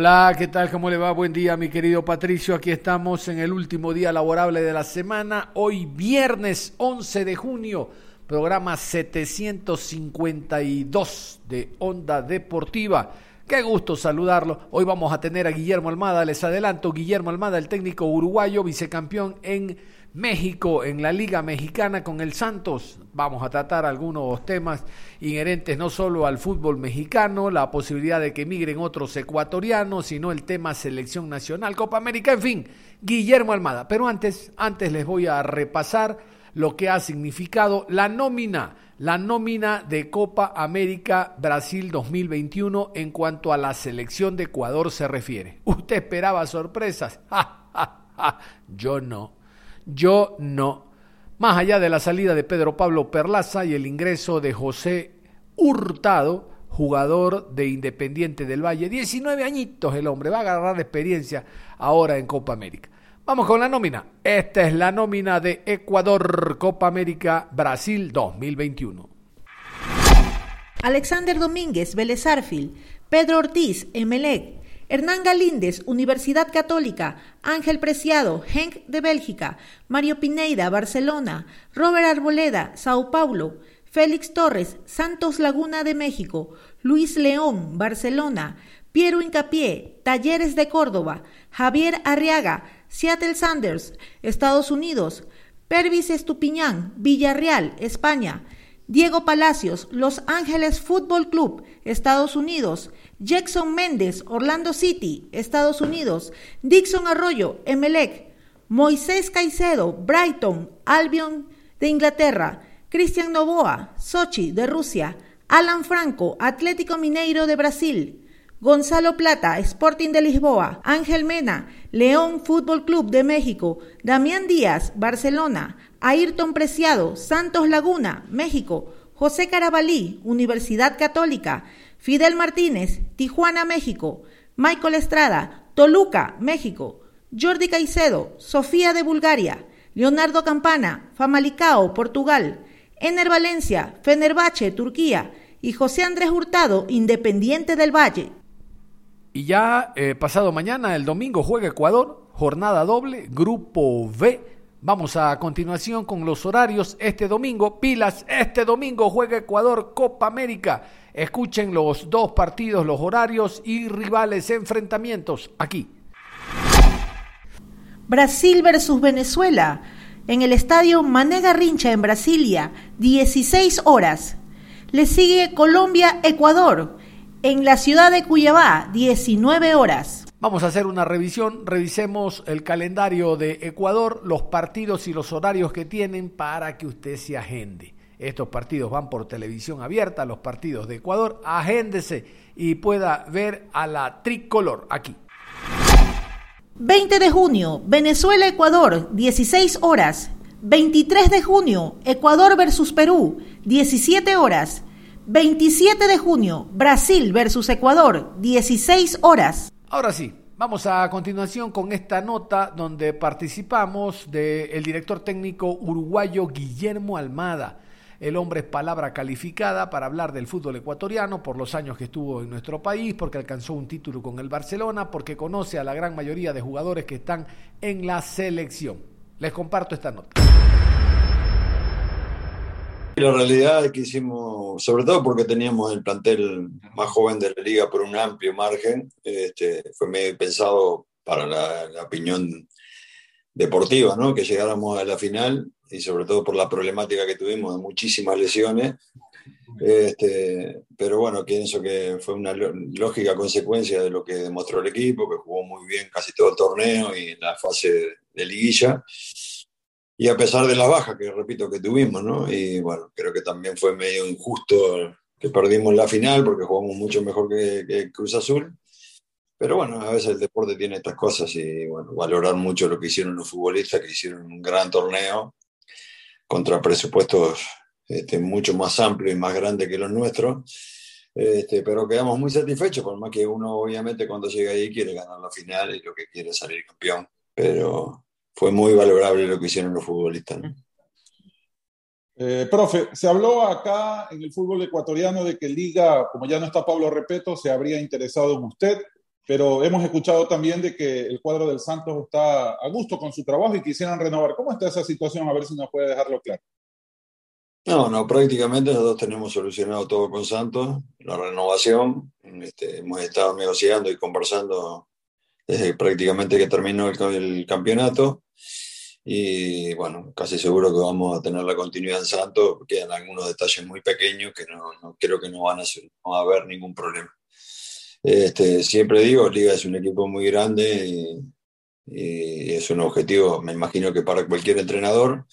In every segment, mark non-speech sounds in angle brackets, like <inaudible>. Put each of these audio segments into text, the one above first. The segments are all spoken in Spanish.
Hola, ¿qué tal? ¿Cómo le va? Buen día, mi querido Patricio. Aquí estamos en el último día laborable de la semana. Hoy viernes 11 de junio, programa 752 de Onda Deportiva. Qué gusto saludarlo. Hoy vamos a tener a Guillermo Almada, les adelanto, Guillermo Almada, el técnico uruguayo, vicecampeón en México, en la Liga Mexicana con el Santos. Vamos a tratar algunos temas inherentes no solo al fútbol mexicano, la posibilidad de que migren otros ecuatorianos, sino el tema selección nacional, Copa América, en fin, Guillermo Almada. Pero antes, antes les voy a repasar lo que ha significado la nómina, la nómina de Copa América Brasil 2021 en cuanto a la selección de Ecuador se refiere. <laughs> ¿Usted esperaba sorpresas? <laughs> Yo no. Yo no. Más allá de la salida de Pedro Pablo Perlaza y el ingreso de José Hurtado, jugador de Independiente del Valle, 19 añitos el hombre, va a agarrar experiencia ahora en Copa América. Vamos con la nómina. Esta es la nómina de Ecuador Copa América Brasil 2021. Alexander Domínguez, Vélez Arfil, Pedro Ortiz, Emelec, Hernán Galíndez, Universidad Católica, Ángel Preciado, Genk de Bélgica, Mario Pineida, Barcelona, Robert Arboleda, Sao Paulo, Félix Torres, Santos Laguna de México, Luis León, Barcelona, Piero Incapié, Talleres de Córdoba, Javier Arriaga, Seattle Sanders, Estados Unidos, Pervis Estupiñán, Villarreal, España, Diego Palacios, Los Ángeles Fútbol Club, Estados Unidos, Jackson Méndez, Orlando City, Estados Unidos, Dixon Arroyo, Emelec, Moisés Caicedo, Brighton, Albion de Inglaterra, Cristian Novoa, Sochi de Rusia, Alan Franco, Atlético Mineiro de Brasil, Gonzalo Plata, Sporting de Lisboa, Ángel Mena, León Fútbol Club de México, Damián Díaz, Barcelona, Ayrton Preciado, Santos Laguna, México, José Carabalí, Universidad Católica, Fidel Martínez, Tijuana, México, Michael Estrada, Toluca, México, Jordi Caicedo, Sofía de Bulgaria, Leonardo Campana, Famalicao, Portugal, Ener Valencia, Fenerbahce, Turquía y José Andrés Hurtado, Independiente del Valle. Y ya eh, pasado mañana, el domingo, juega Ecuador, jornada doble, grupo V. Vamos a continuación con los horarios. Este domingo, pilas, este domingo juega Ecuador Copa América. Escuchen los dos partidos, los horarios y rivales enfrentamientos aquí. Brasil versus Venezuela en el estadio Mané Garrincha en Brasilia, 16 horas. Le sigue Colombia-Ecuador en la ciudad de Cuyabá, 19 horas. Vamos a hacer una revisión, revisemos el calendario de Ecuador, los partidos y los horarios que tienen para que usted se agende. Estos partidos van por televisión abierta, los partidos de Ecuador, agéndese y pueda ver a la tricolor aquí. 20 de junio, Venezuela-Ecuador, 16 horas. 23 de junio, Ecuador versus Perú, 17 horas. 27 de junio, Brasil versus Ecuador, 16 horas. Ahora sí, vamos a continuación con esta nota donde participamos del director técnico uruguayo Guillermo Almada. El hombre es palabra calificada para hablar del fútbol ecuatoriano por los años que estuvo en nuestro país, porque alcanzó un título con el Barcelona, porque conoce a la gran mayoría de jugadores que están en la selección. Les comparto esta nota. La realidad es que hicimos, sobre todo porque teníamos el plantel más joven de la liga por un amplio margen, este, fue medio pensado para la, la opinión deportiva, ¿no? que llegáramos a la final y sobre todo por la problemática que tuvimos de muchísimas lesiones. Este, pero bueno, pienso que fue una lógica consecuencia de lo que demostró el equipo, que jugó muy bien casi todo el torneo y en la fase de liguilla. Y a pesar de las bajas que repito que tuvimos, ¿no? Y bueno, creo que también fue medio injusto que perdimos la final porque jugamos mucho mejor que, que Cruz Azul. Pero bueno, a veces el deporte tiene estas cosas y bueno, valorar mucho lo que hicieron los futbolistas, que hicieron un gran torneo contra presupuestos este, mucho más amplios y más grandes que los nuestros. Este, pero quedamos muy satisfechos, por más que uno obviamente cuando llega ahí quiere ganar la final y lo que quiere es salir campeón. Pero fue muy valorable lo que hicieron los futbolistas. Eh, profe, se habló acá en el fútbol ecuatoriano de que Liga, como ya no está Pablo Repeto, se habría interesado en usted, pero hemos escuchado también de que el cuadro del Santos está a gusto con su trabajo y quisieran renovar. ¿Cómo está esa situación? A ver si nos puede dejarlo claro. No, no, prácticamente nosotros tenemos solucionado todo con Santos, la renovación. Este, hemos estado negociando y conversando desde prácticamente que terminó el, el campeonato y bueno, casi seguro que vamos a tener la continuidad en Santos, quedan algunos detalles muy pequeños que no, no creo que no van a, no va a haber ningún problema. Este, siempre digo, Liga es un equipo muy grande y, es un objetivo, me imagino que para cualquier entrenador.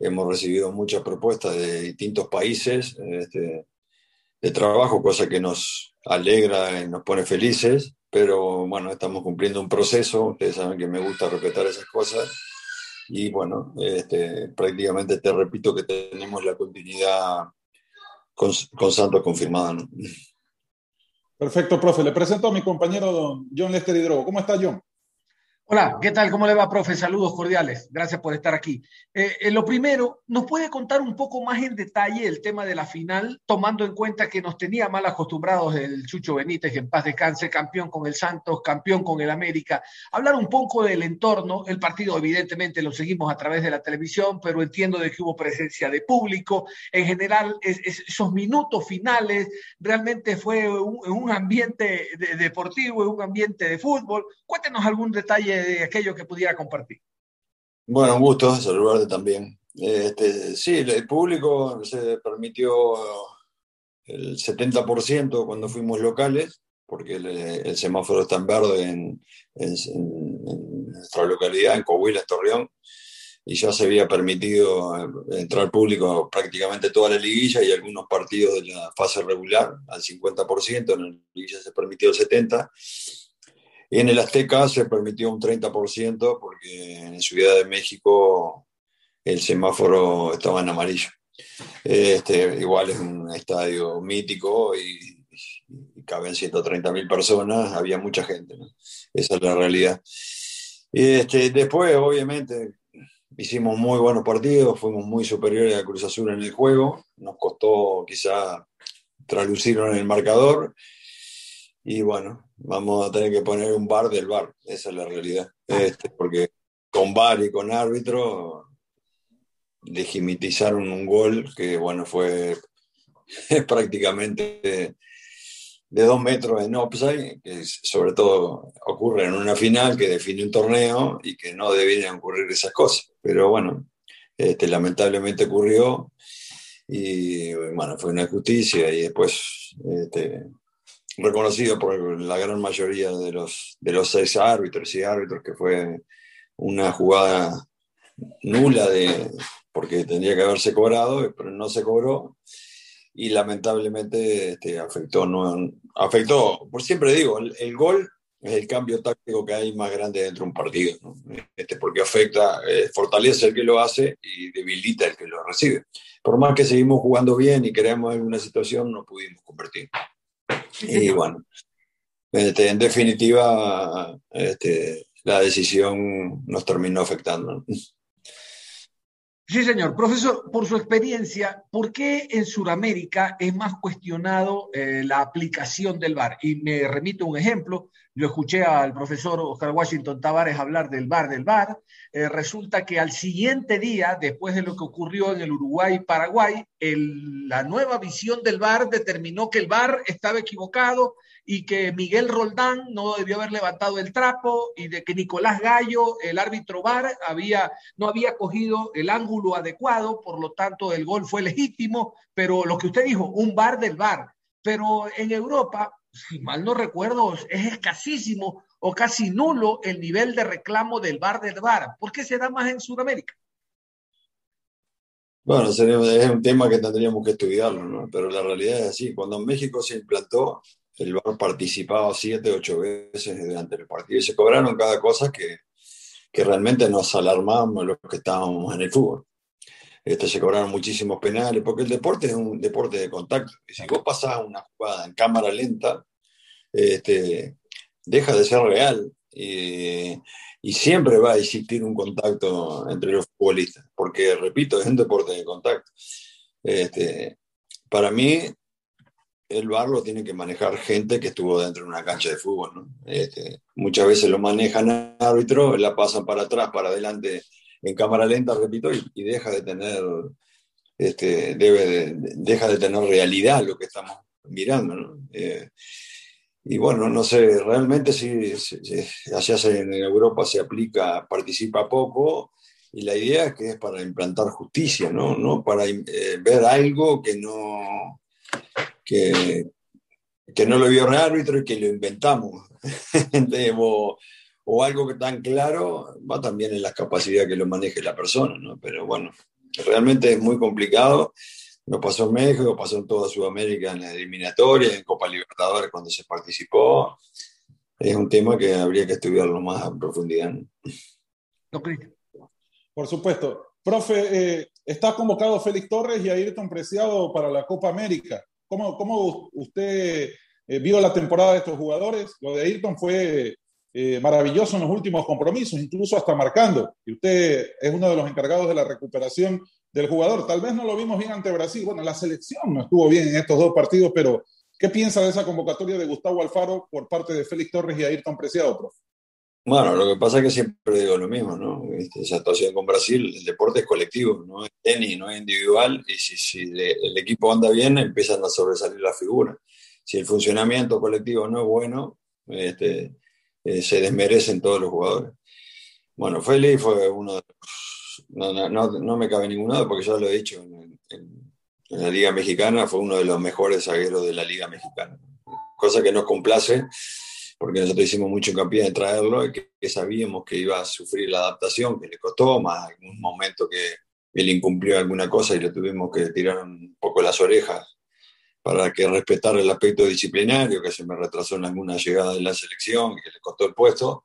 Hemos recibido muchas propuestas de distintos países este, de trabajo, cosa que nos alegra nos pone felices, pero bueno, estamos cumpliendo un proceso, ustedes saben que me gusta respetar esas cosas y bueno, este, prácticamente te repito que tenemos la continuidad con, con Santos confirmada. Perfecto, profe. Le presento a mi compañero don John Lester Hidrogo. ¿Cómo está, John? Hola, ¿qué tal? ¿Cómo le va, profe? Saludos cordiales. Gracias por estar aquí. Eh, eh, lo primero, ¿nos puede contar un poco más en detalle el tema de la final, tomando en cuenta que nos tenía mal acostumbrados el Chucho Benítez, en paz descanse, campeón con el Santos, campeón con el América? Hablar un poco del entorno. El partido, evidentemente, lo seguimos a través de la televisión, pero entiendo de que hubo presencia de público. En general, es, es, esos minutos finales realmente fue un, un ambiente de, deportivo, un ambiente de fútbol. Cuéntenos algún detalle de aquello que pudiera compartir. Bueno, un gusto saludarte también. Este, sí, el público se permitió el 70% cuando fuimos locales, porque el, el, semáforo está en verde en, en, en nuestra localidad, en Coahuila, Torreón, y ya se había permitido entrar público prácticamente toda la liguilla y algunos partidos de la fase regular al 50%, en la liguilla se permitió el 70%. En el Azteca se permitió un 30% porque en Ciudad de México el semáforo estaba en amarillo. Este, igual es un estadio mítico y, y caben 130 mil personas, había mucha gente, esa es la realidad. Este, después, obviamente, hicimos muy buenos partidos, fuimos muy superiores a Cruz Azul en el juego, nos costó quizá traducirlo en el marcador y bueno, vamos a tener que poner un bar del bar, esa es la realidad. Este, porque con bar y con árbitro legitimizaron un gol que, bueno, fue <laughs> prácticamente de, de dos metros en offside, que sobre todo ocurre en una final que define un torneo y que no deberían ocurrir esas cosas. Pero bueno, este, lamentablemente ocurrió y bueno, fue una injusticia y después este, reconocido por la gran mayoría de los, de los seis árbitros y árbitros, que fue una jugada nula de, porque tendría que haberse cobrado, pero no se cobró y lamentablemente este, afectó, no, afectó, por siempre digo, el, el, gol es el cambio táctico que hay más grande dentro de un partido, este, porque afecta, eh, fortalece el que lo hace y debilita el que lo recibe. Por más que seguimos jugando bien y creamos alguna situación, no pudimos convertir. Y bueno, este, en definitiva, este, la decisión nos terminó afectando. Sí, señor. Profesor, por su experiencia, ¿por qué en Sudamérica es más cuestionado eh, la aplicación del VAR? Y me remito a un ejemplo. Yo escuché al profesor Oscar Washington Tavares hablar del VAR del VAR. Eh, resulta que al siguiente día, después de lo que ocurrió en el Uruguay y Paraguay, la nueva visión del VAR determinó que el VAR estaba equivocado y que Miguel Roldán no debió haber levantado el trapo y de que Nicolás Gallo, el árbitro VAR, había, no había cogido el ángulo adecuado, por lo tanto el gol fue legítimo, pero lo que usted dijo, un VAR del VAR. Pero en Europa, si mal no recuerdo, es escasísimo o casi nulo el nivel de reclamo del VAR del VAR. ¿Por qué se da más en Sudamérica? Bueno, es un tema que tendríamos que estudiarlo, ¿no? Pero la realidad es así. Cuando México se implantó, el VAR participaba siete, ocho veces durante el partido y se cobraron cada cosa que, que realmente nos alarmábamos los que estábamos en el fútbol. Este, se cobraron muchísimos penales, porque el deporte es un deporte de contacto. Y si vos pasás una jugada en cámara lenta, este, deja de ser real. Y, y siempre va a existir un contacto entre los futbolistas, porque, repito, es un deporte de contacto. Este, para mí, el bar lo tiene que manejar gente que estuvo dentro de una cancha de fútbol. Este, muchas veces lo manejan árbitros, la pasan para atrás, para adelante en cámara lenta, repito, y, deja de tener, este, deja de tener realidad lo que estamos mirando. Eh, y bueno, no sé, realmente si, allá en Europa se aplica, participa poco, y la idea es que es para implantar justicia, ¿no? ¿No? Para eh, ver algo que no, que, no lo vio el árbitro y que lo inventamos. <laughs> o, algo que tan claro va también en la capacidad que lo maneje la persona, ¿no? Pero bueno, realmente es muy complicado lo pasó en México, pasó en toda Sudamérica en la eliminatoria, en Copa Libertadores cuando se participó. Es un tema que habría que estudiarlo más a profundidad. ¿no? Por supuesto. Profe, eh, está convocado Félix Torres y Ayrton Preciado para la Copa América. ¿Cómo, cómo usted eh, vio la temporada de estos jugadores? Lo de Ayrton fue eh, maravilloso en los últimos compromisos, incluso hasta marcando. Y usted es uno de los encargados de la recuperación del jugador. Tal vez no lo vimos bien ante Brasil. Bueno, la selección no estuvo bien en estos dos partidos, pero ¿qué piensa de esa convocatoria de Gustavo Alfaro por parte de Félix Torres y Ayrton Preciado, profe? Bueno, lo que pasa es que siempre digo lo mismo, ¿no? Este, esa situación con Brasil, el deporte es colectivo, no es tenis, no es individual, y si, si el equipo anda bien, empiezan a sobresalir las figuras. Si el funcionamiento colectivo no es bueno, este, eh, se desmerecen todos los jugadores. Bueno, Félix fue uno de los no, no, no, me cabe ningún lado porque ya lo he dicho en, la Liga Mexicana, fue uno de los mejores zagueros de la Liga Mexicana. Cosa que nos complace porque nosotros hicimos mucho hincapié en traerlo y que, sabíamos que iba a sufrir la adaptación, que le costó, más algún momento que él incumplió alguna cosa y le tuvimos que tirar un poco las orejas para que respetara el aspecto disciplinario, que se me retrasó en alguna llegada de la selección, que le costó el puesto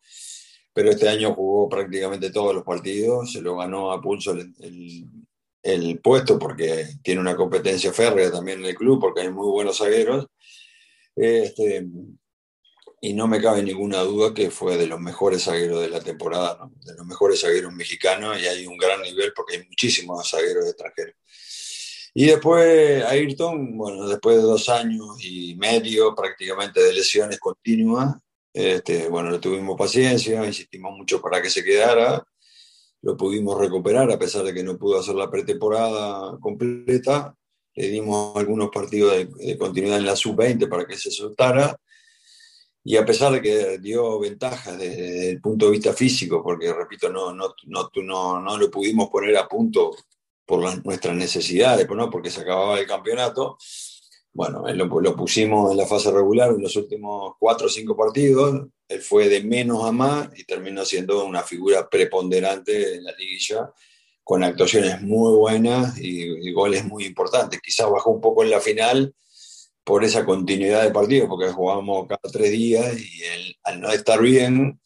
pero este año jugó prácticamente todos los partidos, se lo ganó a pulso el, el, puesto porque tiene una competencia férrea también en el club, porque hay muy buenos zagueros. Este, y no me cabe ninguna duda que fue de los mejores zagueros de la temporada, de los mejores zagueros mexicanos, y hay un gran nivel porque hay muchísimos zagueros extranjeros. Y después Ayrton, bueno, después de dos años y medio prácticamente de lesiones continuas, este, bueno, le tuvimos paciencia, insistimos mucho para que se quedara, lo pudimos recuperar a pesar de que no pudo hacer la pretemporada completa, le dimos algunos partidos de, continuidad en la sub-20 para que se soltara, y a pesar de que dio ventajas desde el punto de vista físico, porque repito, no, no, no, no, no lo pudimos poner a punto por nuestras necesidades, ¿no? porque se acababa el campeonato, bueno, lo, pusimos en la fase regular en los últimos cuatro o cinco partidos. Él fue de menos a más y terminó siendo una figura preponderante en la liguilla, con actuaciones muy buenas y, goles muy importantes. Quizás bajó un poco en la final por esa continuidad de partido, porque jugábamos cada tres días y él, al no estar bien,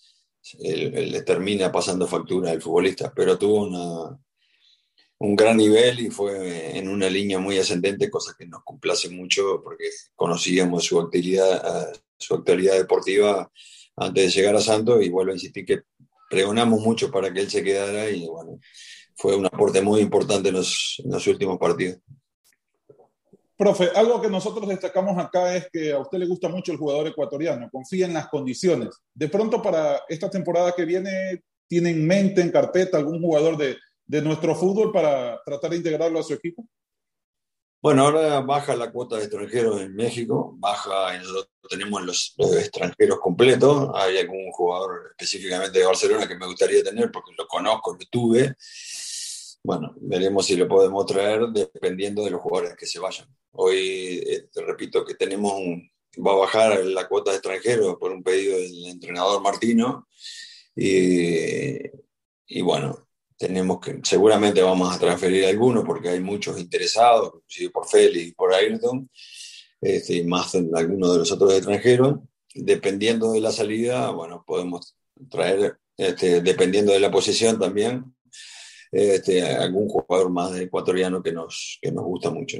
le termina pasando factura al futbolista. Pero tuvo una, un gran nivel y fue en una línea muy ascendente, cosa que nos complace mucho porque conocíamos su actividad, su actualidad deportiva antes de llegar a Santos y vuelvo a insistir que pregonamos mucho para que él se quedara y bueno, fue un aporte muy importante en los, en los últimos partidos. Profe, algo que nosotros destacamos acá es que a usted le gusta mucho el jugador ecuatoriano, confía en las condiciones. De pronto para esta temporada que viene, ¿tiene en mente, en carpeta, algún jugador de, de nuestro fútbol para tratar de integrarlo a su equipo? Bueno, ahora baja la cuota de extranjeros en México, baja, tenemos los, extranjeros completos, hay algún jugador específicamente de Barcelona que me gustaría tener porque lo conozco, lo tuve. Bueno, veremos si lo podemos traer dependiendo de los jugadores que se vayan. Hoy, eh, te repito que tenemos un, va a bajar la cuota de extranjeros por un pedido del entrenador Martino y, y bueno, tenemos que, seguramente vamos a transferir algunos porque hay muchos interesados, inclusive por Félix y por Ayrton, este, más algunos de los otros extranjeros. Dependiendo de la salida, bueno, podemos traer, este, dependiendo de la posición también, este, algún jugador más ecuatoriano que nos, que nos gusta mucho.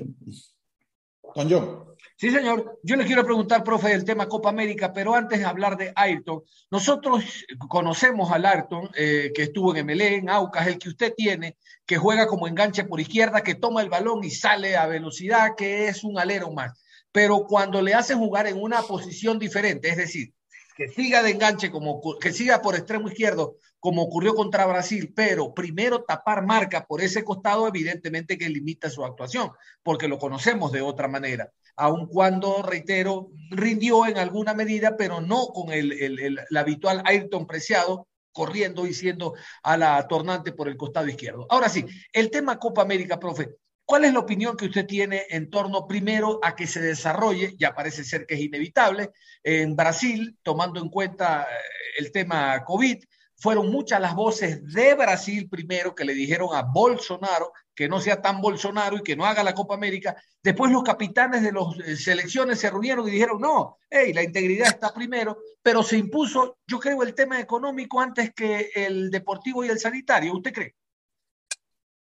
Don John. Sí, señor. Yo le quiero preguntar, profe, del tema Copa América, pero antes de hablar de Ayrton, nosotros conocemos al Ayrton, eh, que estuvo en MLE, en Aucas, el que usted tiene, que juega como enganche por izquierda, que toma el balón y sale a velocidad, que es un alero más. Pero cuando le hacen jugar en una posición diferente, es decir, que siga de enganche, como, que siga por extremo izquierdo, como ocurrió contra Brasil, pero primero tapar marca por ese costado, evidentemente que limita su actuación, porque lo conocemos de otra manera, aun cuando, reitero, rindió en alguna medida, pero no con el, habitual Ayrton Preciado, corriendo y siendo a la tornante por el costado izquierdo. Ahora sí, el tema Copa América, profe, ¿Cuál es la opinión que usted tiene en torno primero a que se desarrolle, ya parece ser que es inevitable, en Brasil, tomando en cuenta eh, el tema COVID? Fueron muchas las voces de Brasil primero que le dijeron a Bolsonaro que no sea tan Bolsonaro y que no haga la Copa América. Después los capitanes de las eh, selecciones se reunieron y dijeron, no, hey, la integridad está primero, pero se impuso, yo creo, el tema económico antes que el deportivo y el sanitario. ¿Usted cree?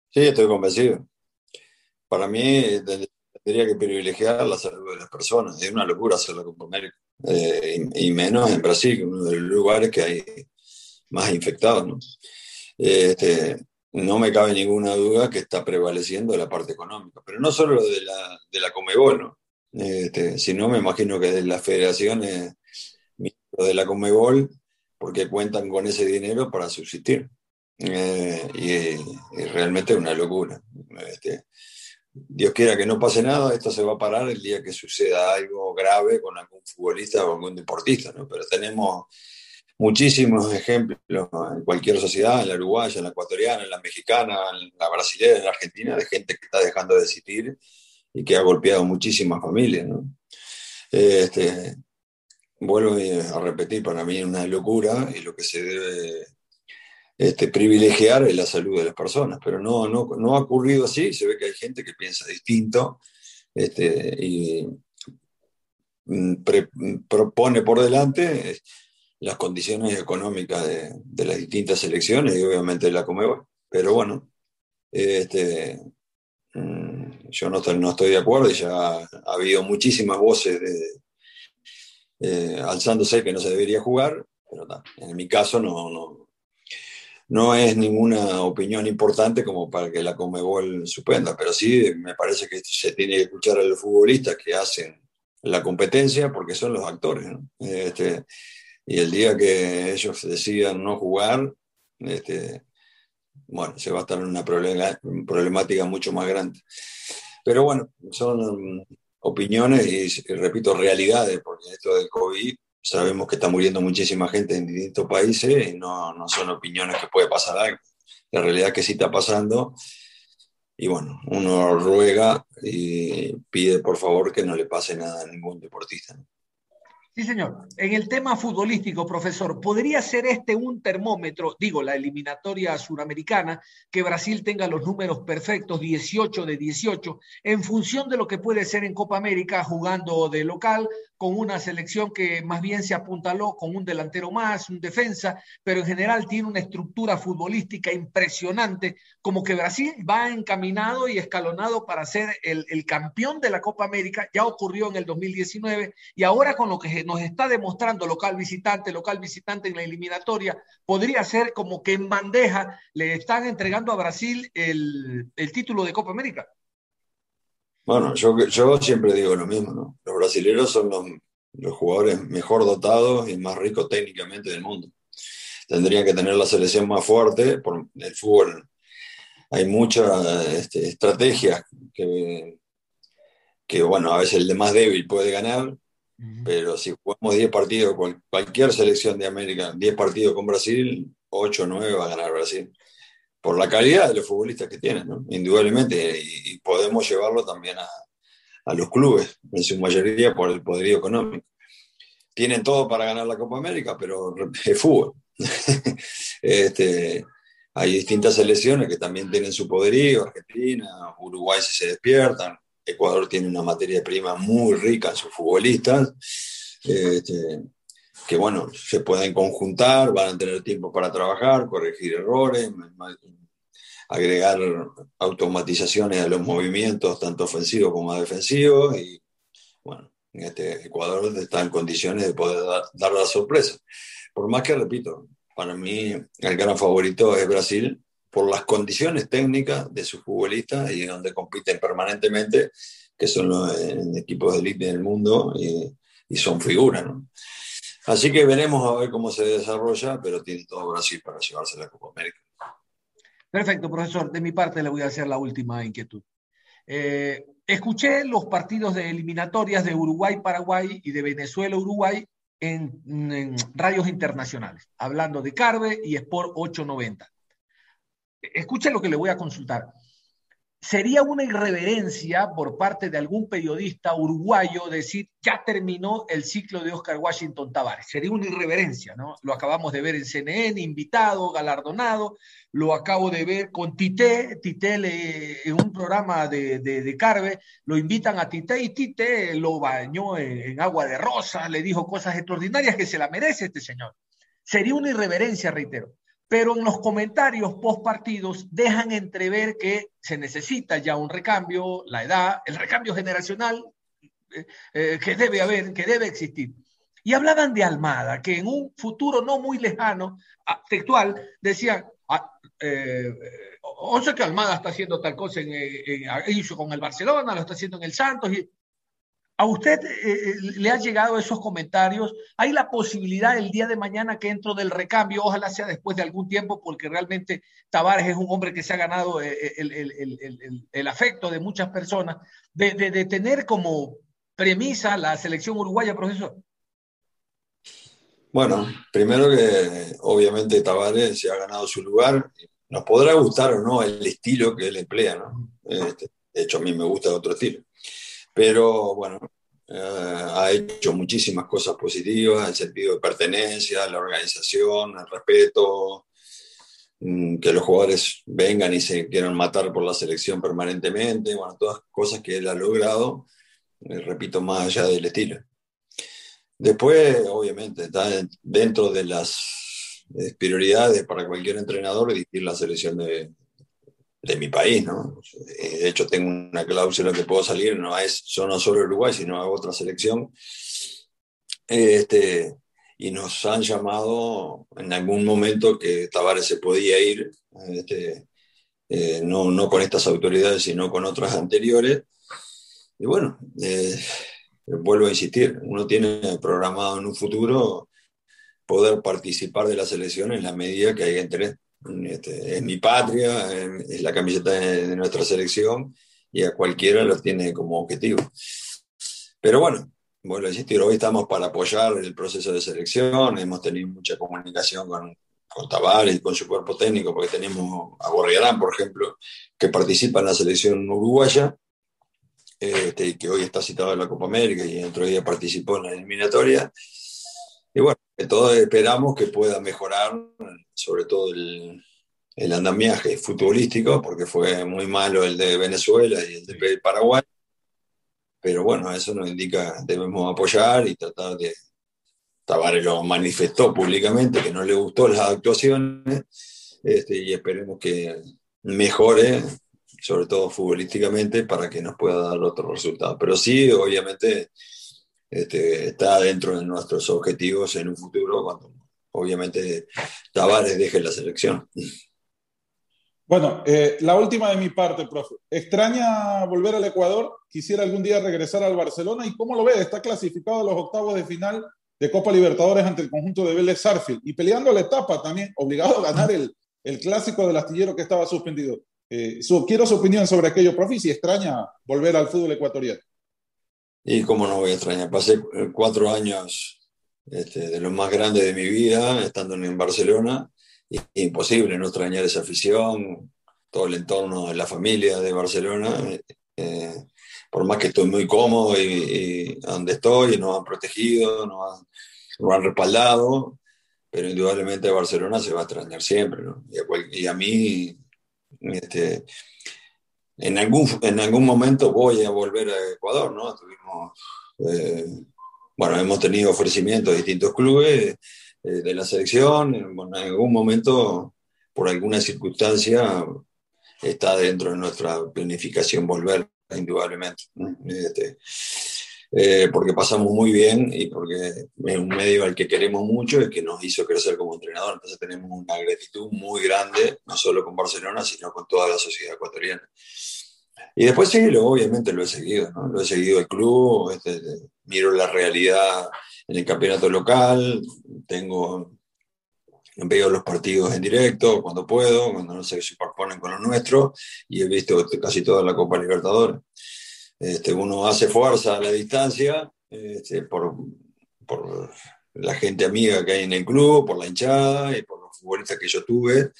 Sí, estoy convencido para mí tendría que privilegiar la salud de las personas. Es una locura hacer la Copa América. Eh, y, menos en Brasil, uno de los lugares que hay más infectados. ¿no? Este, no me cabe ninguna duda que está prevaleciendo la parte económica, pero no solo de la, de la Comebol, ¿no? Este, sino me imagino que de las federaciones de la Comebol, porque cuentan con ese dinero para subsistir. Eh, y, realmente es una locura. Este, Dios quiera que no pase nada, esto se va a parar el día que suceda algo grave con algún futbolista o algún deportista, ¿no? Pero tenemos muchísimos ejemplos en cualquier sociedad, en la uruguaya, en la ecuatoriana, en la mexicana, en la brasileña, en la argentina, de gente que está dejando de existir y que ha golpeado muchísimas familias, ¿no? Este, vuelvo a repetir, para mí es una locura y lo que se debe este, privilegiar la salud de las personas, pero no, no, no ha ocurrido así, se ve que hay gente que piensa distinto este, y mm, propone por delante las condiciones económicas de, de, las distintas elecciones y obviamente de la Comebol. Pero bueno, este, mm, yo no estoy, no estoy de acuerdo y ya ha, habido muchísimas voces eh, alzándose que no se debería jugar, pero en mi caso no, no, no es ninguna opinión importante como para que la Comebol suspenda, pero sí me parece que se tiene que escuchar a los futbolistas que hacen la competencia porque son los actores. Este, y el día que ellos decidan no jugar, este, bueno, se va a estar en una problemática mucho más grande. Pero bueno, son opiniones y, repito, realidades, porque esto del COVID sabemos que está muriendo muchísima gente en distintos países y no, no son opiniones que puede pasar algo. La realidad es que sí está pasando y bueno, uno ruega y pide por favor que no le pase nada a ningún deportista. ¿no? Sí, señor. En el tema futbolístico, profesor, ¿podría ser este un termómetro, digo, la eliminatoria suramericana, que Brasil tenga los números perfectos, 18 de 18, en función de lo que puede ser en Copa América jugando de local, con una selección que más bien se apuntaló con un delantero más, un defensa, pero en general tiene una estructura futbolística impresionante, como que Brasil va encaminado y escalonado para ser el, campeón de la Copa América, ya ocurrió en el 2019, y ahora con lo que nos está demostrando local visitante, local visitante en la eliminatoria, podría ser como que en bandeja le están entregando a Brasil el, el título de Copa América. Bueno, yo, yo siempre digo lo mismo, ¿no? Los brasileños son los, los jugadores mejor dotados y más ricos técnicamente del mundo. Tendrían que tener la selección más fuerte por el fútbol. Hay muchas este, estrategias que, que, bueno, a veces el de más débil puede ganar, pero si jugamos 10 partidos, cualquier selección de América, 10 partidos con Brasil, 8 o 9 va a ganar Brasil. Por la calidad de los futbolistas que tienen, ¿no? indudablemente. Y, podemos llevarlo también a, a, los clubes, en su mayoría por el poderío económico. Tienen todo para ganar la Copa América, pero <laughs> es fútbol. <laughs> este, hay distintas selecciones que también tienen su poderío, Argentina, Uruguay si se despiertan, Ecuador tiene una materia prima muy rica en sus futbolistas, este, que bueno, se pueden conjuntar, van a tener tiempo para trabajar, corregir errores, agregar automatizaciones a los movimientos, tanto ofensivos como defensivos, y bueno, en este Ecuador está en condiciones de poder dar, dar la sorpresa. Por más que, repito, para mí el gran favorito es Brasil por las condiciones técnicas de sus futbolistas y donde compiten permanentemente, que son los equipos de élite del mundo y, y, son figuras. ¿no? Así que veremos a ver cómo se desarrolla, pero tiene todo Brasil para llevarse la Copa América. Perfecto, profesor. De mi parte le voy a hacer la última inquietud. Eh, escuché los partidos de eliminatorias de Uruguay-Paraguay y de Venezuela-Uruguay en, en, radios internacionales, hablando de Carve y Sport 890. Escuche lo que le voy a consultar sería una irreverencia por parte de algún periodista uruguayo decir ya terminó el ciclo de Oscar Washington Tavares. Sería una irreverencia, ¿no? Lo acabamos de ver en CNN, invitado, galardonado, lo acabo de ver con Tite, Tite en un programa de, de, de, Carve, lo invitan a Tite y Tite lo bañó en, en agua de rosa, le dijo cosas extraordinarias que se la merece este señor. Sería una irreverencia, reitero pero en los comentarios post partidos dejan entrever que se necesita ya un recambio, la edad, el recambio generacional eh, eh, que debe haber, que debe existir. Y hablaban de Almada, que en un futuro no muy lejano, textual, decían, ah, eh, o sea que Almada está haciendo tal cosa en, hizo con el Barcelona, lo está haciendo en el Santos, y ¿A usted eh, le han llegado esos comentarios? ¿Hay la posibilidad el día de mañana que entro del recambio, ojalá sea después de algún tiempo, porque realmente Tavares es un hombre que se ha ganado eh, eh, el, afecto de muchas personas, de, tener como premisa la selección uruguaya, profesor? Bueno, primero que obviamente Tavares se ha ganado su lugar. Nos podrá gustar o no el estilo que él emplea, ¿no? Este, de hecho, a mí me gusta otro estilo pero bueno, eh, ha hecho muchísimas cosas positivas, el sentido de pertenencia, la organización, el respeto, mm, que los jugadores vengan y se quieran matar por la selección permanentemente, bueno, todas cosas que él ha logrado, eh, repito, más allá del estilo. Después, obviamente, está dentro de las prioridades para cualquier entrenador dirigir la selección de, de mi país, ¿no? Eh, de hecho, tengo una cláusula que puedo salir, no es no solo Uruguay, sino a otra selección. Este, y nos han llamado en algún momento que Tavares se podía ir, este, eh, no, no con estas autoridades, sino con otras anteriores. Y bueno, eh, vuelvo a insistir, uno tiene programado en un futuro poder participar de la selección en la medida que haya interés. Este, es mi patria, es la camiseta de, de, nuestra selección y a cualquiera lo tiene como objetivo. Pero bueno, bueno, insistir, hoy estamos para apoyar el proceso de selección, hemos tenido mucha comunicación con, con Tavares y con su cuerpo técnico, porque tenemos a Borriarán, por ejemplo, que participa en la selección uruguaya, este, que hoy está citado en la Copa América y otro día participó en la eliminatoria. Y bueno, todos esperamos que pueda mejorar, sobre todo el, el, andamiaje futbolístico, porque fue muy malo el de Venezuela y el de Paraguay. Pero bueno, eso nos indica debemos apoyar y tratar de. Tavares lo manifestó públicamente que no le gustó las actuaciones este, y esperemos que mejore, sobre todo futbolísticamente, para que nos pueda dar otros resultados. Pero sí, obviamente este, está dentro de nuestros objetivos en un futuro cuando obviamente Tavares deje la selección. Bueno, eh, la última de mi parte, profe. ¿Extraña volver al Ecuador? ¿Quisiera algún día regresar al Barcelona? ¿Y cómo lo ve? Está clasificado a los octavos de final de Copa Libertadores ante el conjunto de Vélez Sarfield y peleando la etapa también, obligado a ganar el, el clásico del astillero que estaba suspendido. Eh, su, quiero su opinión sobre aquello, profe, si extraña volver al fútbol ecuatoriano. Y cómo no voy a extrañar. Pasé eh, cuatro años este, de los más grandes de mi vida estando en Barcelona. Y, imposible no extrañar esa afición, todo el entorno de la familia de Barcelona. Eh, por más que estoy muy cómodo y, y donde estoy, nos han protegido, nos han, nos han respaldado. pero indudablemente Barcelona se va a extrañar siempre, ¿no? Y a, mí, este, en, algún, en algún momento voy a volver a Ecuador, ¿no? Tuvimos, eh, bueno, hemos tenido ofrecimientos de distintos clubes eh, de la selección, en algún momento, por alguna circunstancia, está dentro de nuestra planificación volver, indudablemente. Este, eh, porque pasamos muy bien y porque es un medio al que queremos mucho y que nos hizo crecer como entrenador. Entonces tenemos una gratitud muy grande, no solo con Barcelona, sino con toda la sociedad ecuatoriana. Y después sí, lo, obviamente lo he seguido, ¿no? Lo he seguido el club, este, miro la realidad en el campeonato local, tengo, veo los partidos en directo cuando puedo, cuando no se superponen con los nuestros, y he visto casi toda la Copa Libertadores. Este, uno hace fuerza a la distancia este, por, por, la gente amiga que hay en el club, por la hinchada y por los futbolistas que yo tuve,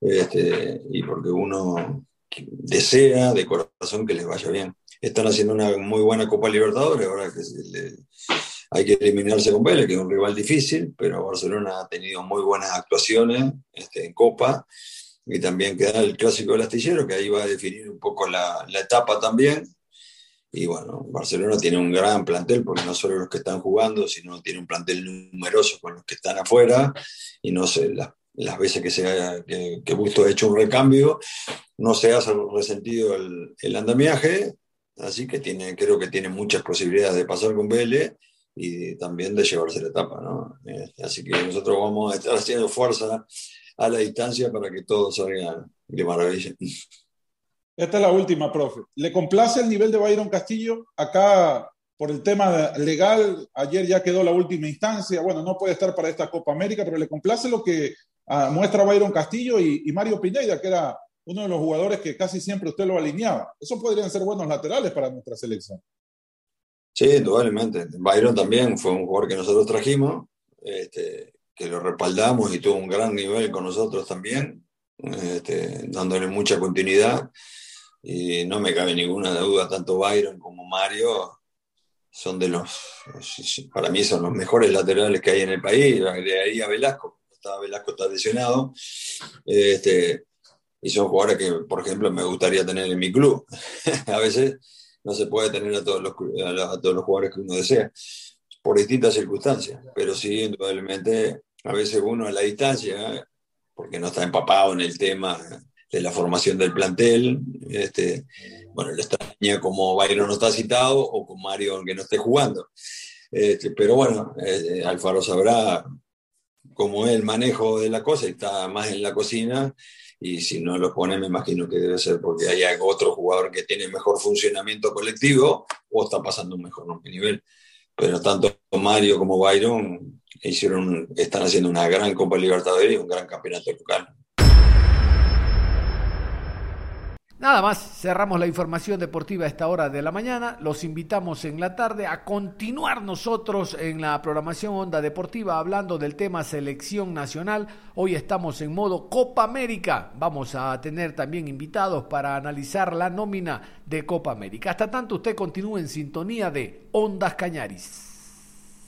este, y porque uno desea de corazón que les vaya bien. Están haciendo una muy buena Copa Libertadores, ahora hay que eliminarse con Vélez, que es un rival difícil, pero Barcelona ha tenido muy buenas actuaciones este, en Copa y también queda el clásico del astillero, que ahí va a definir un poco la etapa también. Y bueno, Barcelona tiene un gran plantel, porque no solo los que están jugando, sino tiene un plantel numeroso con los que están afuera. Y no sé, las, las veces que, se haya, que, que, Busto ha hecho un recambio, no se ha resentido el, el, andamiaje. Así que tiene, creo que tiene muchas posibilidades de pasar con Vélez y también de llevarse la etapa. ¿no? Eh, así que nosotros vamos a estar haciendo fuerza a la distancia para que todo salga de maravilla. Esta es la última, profe. ¿Le complace el nivel de Byron Castillo? Acá, por el tema legal, ayer ya quedó la última instancia. Bueno, no puede estar para esta Copa América, pero ¿le complace lo que uh, muestra Byron Castillo y, y, Mario Pineda, que era uno de los jugadores que casi siempre usted lo alineaba? Eso podrían ser buenos laterales para nuestra selección. Sí, indudablemente. Byron también fue un jugador que nosotros trajimos, este, que lo respaldamos y tuvo un gran nivel con nosotros también, este, dándole mucha continuidad. Y no me cabe ninguna duda, tanto Byron como Mario son de los, para mí son los mejores laterales que hay en el país, de ahí a Velasco, estaba Velasco está lesionado, este, y son jugadores que, por ejemplo, me gustaría tener en mi club. <laughs> a veces no se puede tener a todos, los, a todos los jugadores que uno desea, por distintas circunstancias, pero sí, indudablemente, a veces uno a la distancia, porque no está empapado en el tema de la formación del plantel. Este, bueno, lo extraña como Bayron no está citado o con Mario que no esté jugando. Este, pero bueno, eh, Alfaro sabrá cómo es el manejo de la cosa está más en la cocina. Y si no lo pone, me imagino que debe ser porque hay otro jugador que tiene mejor funcionamiento colectivo o está pasando un mejor nivel. Pero tanto Mario como Byron hicieron, están haciendo una gran Copa Libertadores y un gran campeonato local. Nada más, cerramos la información deportiva a esta hora de la mañana. Los invitamos en la tarde a continuar nosotros en la programación Onda Deportiva hablando del tema selección nacional. Hoy estamos en modo Copa América. Vamos a tener también invitados para analizar la nómina de Copa América. Hasta tanto usted continúe en sintonía de Ondas Cañaris.